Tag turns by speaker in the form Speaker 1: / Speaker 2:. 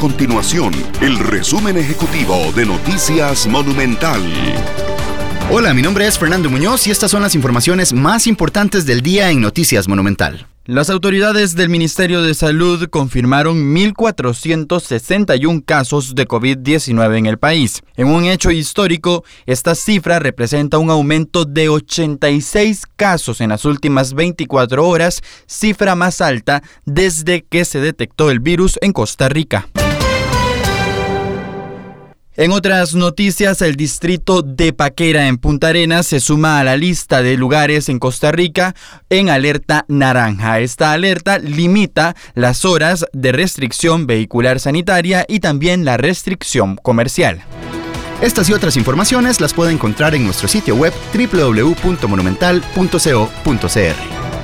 Speaker 1: continuación el resumen ejecutivo de Noticias Monumental.
Speaker 2: Hola, mi nombre es Fernando Muñoz y estas son las informaciones más importantes del día en Noticias Monumental. Las autoridades del Ministerio de Salud confirmaron 1.461 casos de COVID-19 en el país. En un hecho histórico, esta cifra representa un aumento de 86 casos en las últimas 24 horas, cifra más alta desde que se detectó el virus en Costa Rica. En otras noticias, el distrito de Paquera en Punta Arenas se suma a la lista de lugares en Costa Rica en alerta naranja. Esta alerta limita las horas de restricción vehicular sanitaria y también la restricción comercial. Estas y otras informaciones las puede encontrar en nuestro sitio web www.monumental.co.cr.